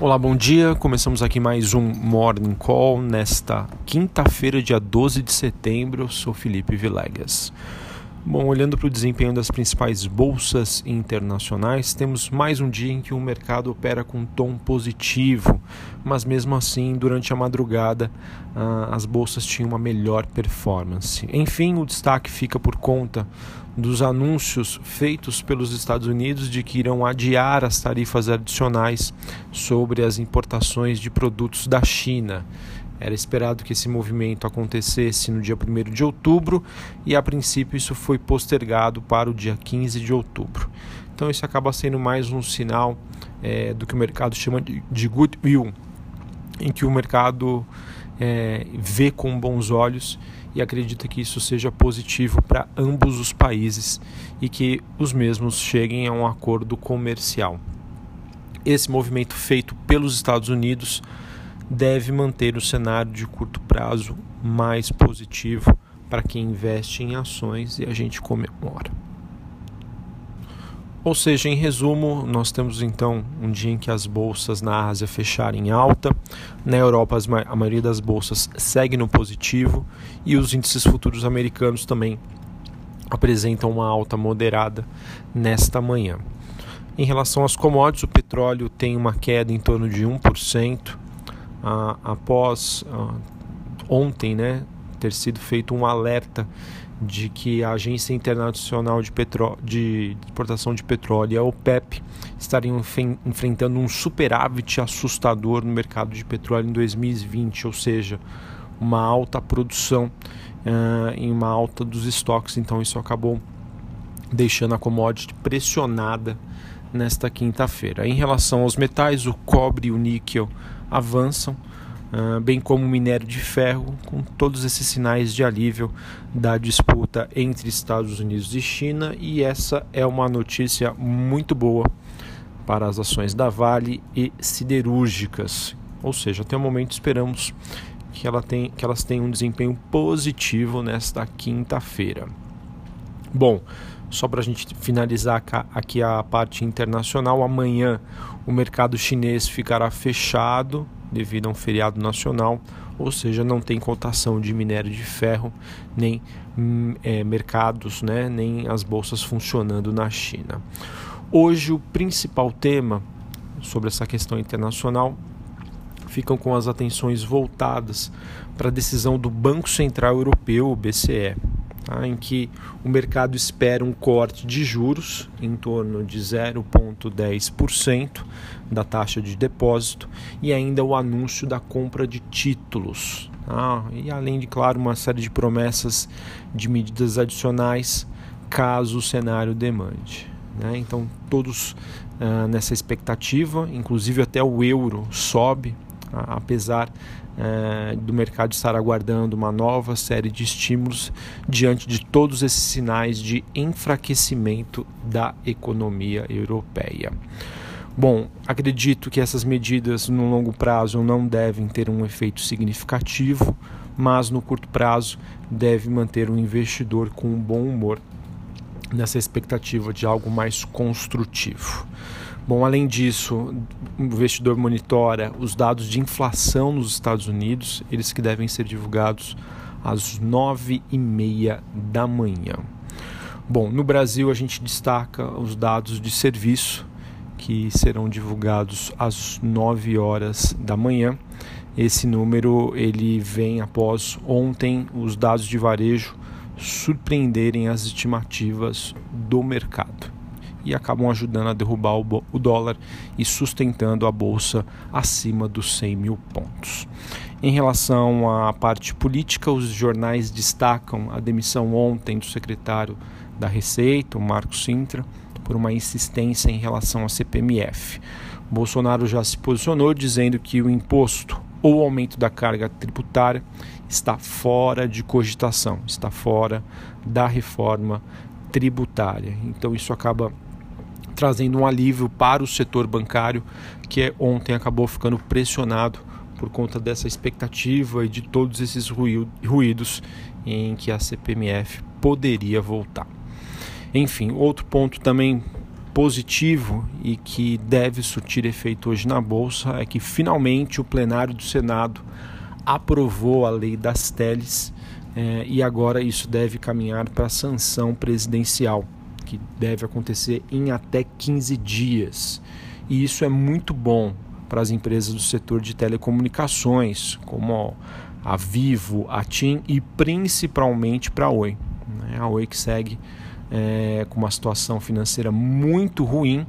Olá, bom dia. Começamos aqui mais um Morning Call nesta quinta-feira, dia 12 de setembro. Eu sou Felipe Vilegas. Bom, olhando para o desempenho das principais bolsas internacionais, temos mais um dia em que o mercado opera com um tom positivo, mas mesmo assim, durante a madrugada, ah, as bolsas tinham uma melhor performance. Enfim, o destaque fica por conta dos anúncios feitos pelos Estados Unidos de que irão adiar as tarifas adicionais sobre as importações de produtos da China. Era esperado que esse movimento acontecesse no dia 1 de outubro e, a princípio, isso foi postergado para o dia 15 de outubro. Então, isso acaba sendo mais um sinal é, do que o mercado chama de, de goodwill, em que o mercado é, vê com bons olhos e acredita que isso seja positivo para ambos os países e que os mesmos cheguem a um acordo comercial. Esse movimento feito pelos Estados Unidos deve manter o cenário de curto prazo mais positivo para quem investe em ações e a gente comemora. Ou seja, em resumo, nós temos então um dia em que as bolsas na Ásia fecharam em alta, na Europa a maioria das bolsas segue no positivo e os índices futuros americanos também apresentam uma alta moderada nesta manhã. Em relação às commodities, o petróleo tem uma queda em torno de 1%, após ontem né, ter sido feito um alerta de que a Agência Internacional de, Petro... de Exportação de Petróleo a OPEP estariam enfrentando um superávit assustador no mercado de petróleo em 2020, ou seja, uma alta produção uh, em uma alta dos estoques. Então, isso acabou deixando a commodity pressionada nesta quinta-feira. Em relação aos metais, o cobre e o níquel avançam, uh, bem como o minério de ferro, com todos esses sinais de alívio da disputa entre Estados Unidos e China, e essa é uma notícia muito boa para as ações da Vale e siderúrgicas. Ou seja, até o momento esperamos que, ela tem, que elas tenham um desempenho positivo nesta quinta-feira. Bom, só para a gente finalizar aqui a parte internacional, amanhã o mercado chinês ficará fechado devido a um feriado nacional, ou seja, não tem cotação de minério de ferro, nem hum, é, mercados, né, nem as bolsas funcionando na China. Hoje, o principal tema sobre essa questão internacional ficam com as atenções voltadas para a decisão do Banco Central Europeu, o BCE tá? em que o mercado espera um corte de juros em torno de 0,10% da taxa de depósito e ainda o anúncio da compra de títulos. Tá? E além de, claro, uma série de promessas de medidas adicionais caso o cenário demande. Né? Então, todos uh, nessa expectativa, inclusive até o euro sobe? Apesar é, do mercado estar aguardando uma nova série de estímulos diante de todos esses sinais de enfraquecimento da economia europeia. Bom, acredito que essas medidas no longo prazo não devem ter um efeito significativo, mas no curto prazo deve manter o investidor com um bom humor nessa expectativa de algo mais construtivo. Bom, além disso, o investidor monitora os dados de inflação nos Estados Unidos, eles que devem ser divulgados às nove e meia da manhã. Bom, no Brasil a gente destaca os dados de serviço que serão divulgados às 9 horas da manhã. Esse número ele vem após ontem os dados de varejo surpreenderem as estimativas do mercado e acabam ajudando a derrubar o dólar e sustentando a bolsa acima dos 100 mil pontos. Em relação à parte política, os jornais destacam a demissão ontem do secretário da Receita, o Marco Sintra, por uma insistência em relação à CPMF. Bolsonaro já se posicionou dizendo que o imposto ou o aumento da carga tributária está fora de cogitação, está fora da reforma tributária. Então isso acaba trazendo um alívio para o setor bancário que ontem acabou ficando pressionado por conta dessa expectativa e de todos esses ruídos em que a CPMF poderia voltar. Enfim, outro ponto também positivo e que deve surtir efeito hoje na Bolsa é que finalmente o plenário do Senado aprovou a lei das teles é, e agora isso deve caminhar para a sanção presidencial, que deve acontecer em até 15 dias. E isso é muito bom para as empresas do setor de telecomunicações, como a Vivo, a TIM e principalmente para a Oi. Né? A Oi que segue é, com uma situação financeira muito ruim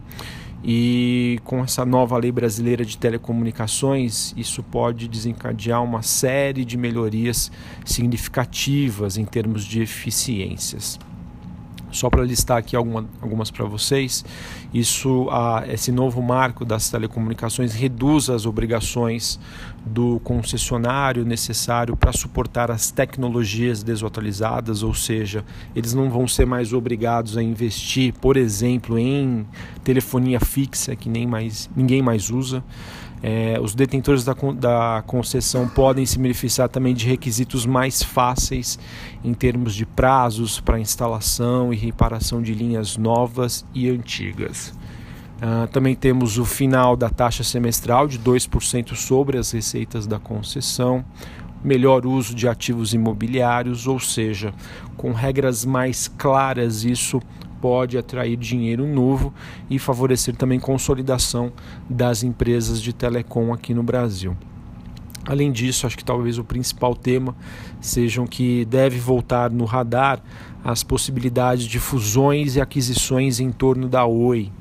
e com essa nova lei brasileira de telecomunicações, isso pode desencadear uma série de melhorias significativas em termos de eficiências. Só para listar aqui alguma, algumas para vocês, isso, a, esse novo marco das telecomunicações reduz as obrigações do concessionário necessário para suportar as tecnologias desatualizadas, ou seja, eles não vão ser mais obrigados a investir, por exemplo, em telefonia fixa que nem mais, ninguém mais usa. É, os detentores da, da concessão podem se beneficiar também de requisitos mais fáceis em termos de prazos para instalação e reparação de linhas novas e antigas. Uh, também temos o final da taxa semestral de 2% sobre as receitas da concessão, melhor uso de ativos imobiliários, ou seja, com regras mais claras, isso pode atrair dinheiro novo e favorecer também consolidação das empresas de telecom aqui no Brasil. Além disso, acho que talvez o principal tema sejam que deve voltar no radar as possibilidades de fusões e aquisições em torno da Oi,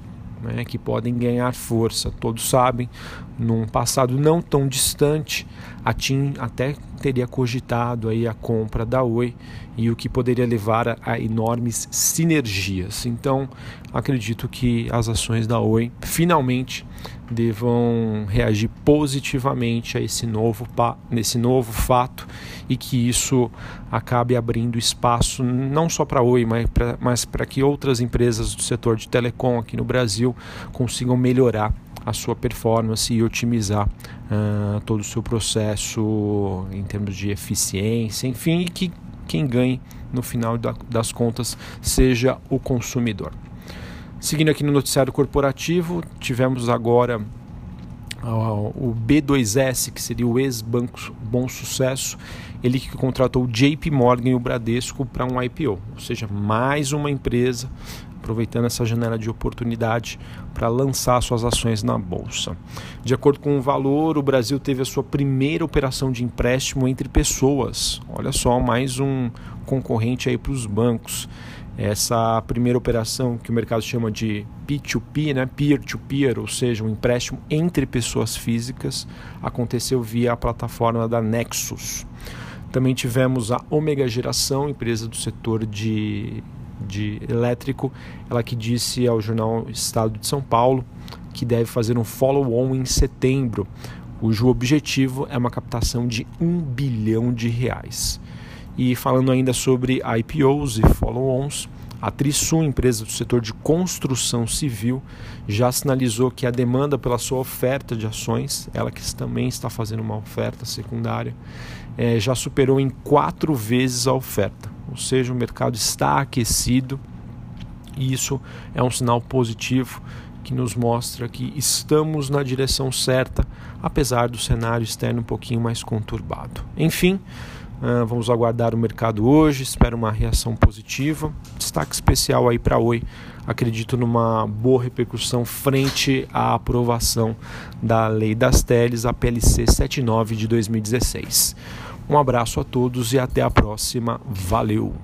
né, que podem ganhar força. Todos sabem, num passado não tão distante, a TIM até teria cogitado aí a compra da Oi e o que poderia levar a, enormes sinergias. Então, acredito que as ações da Oi finalmente devam reagir positivamente a esse novo, nesse novo fato e que isso acabe abrindo espaço não só para a Oi, mas para que outras empresas do setor de telecom aqui no Brasil consigam melhorar a sua performance e otimizar uh, todo o seu processo em termos de eficiência, enfim, e que quem ganhe no final da, das contas seja o consumidor. Seguindo aqui no noticiário corporativo, tivemos agora uh, o B2S, que seria o ex-banco Bom Sucesso, ele que contratou o JP Morgan e o Bradesco para um IPO, ou seja, mais uma empresa aproveitando essa janela de oportunidade para lançar suas ações na bolsa. De acordo com o valor, o Brasil teve a sua primeira operação de empréstimo entre pessoas. Olha só, mais um concorrente aí para os bancos. Essa primeira operação que o mercado chama de P2P, né? peer-to-peer, -peer, ou seja, um empréstimo entre pessoas físicas, aconteceu via a plataforma da Nexus. Também tivemos a Omega Geração, empresa do setor de de elétrico, ela que disse ao jornal Estado de São Paulo que deve fazer um follow-on em setembro, cujo objetivo é uma captação de um bilhão de reais. E falando ainda sobre IPOs e follow-ons, a Trisul, empresa do setor de construção civil, já sinalizou que a demanda pela sua oferta de ações, ela que também está fazendo uma oferta secundária, é, já superou em quatro vezes a oferta. Ou seja, o mercado está aquecido e isso é um sinal positivo que nos mostra que estamos na direção certa, apesar do cenário externo um pouquinho mais conturbado. Enfim, Uh, vamos aguardar o mercado hoje, espero uma reação positiva. Destaque especial aí para Oi. Acredito numa boa repercussão frente à aprovação da Lei das Teles, a PLC 79 de 2016. Um abraço a todos e até a próxima. Valeu!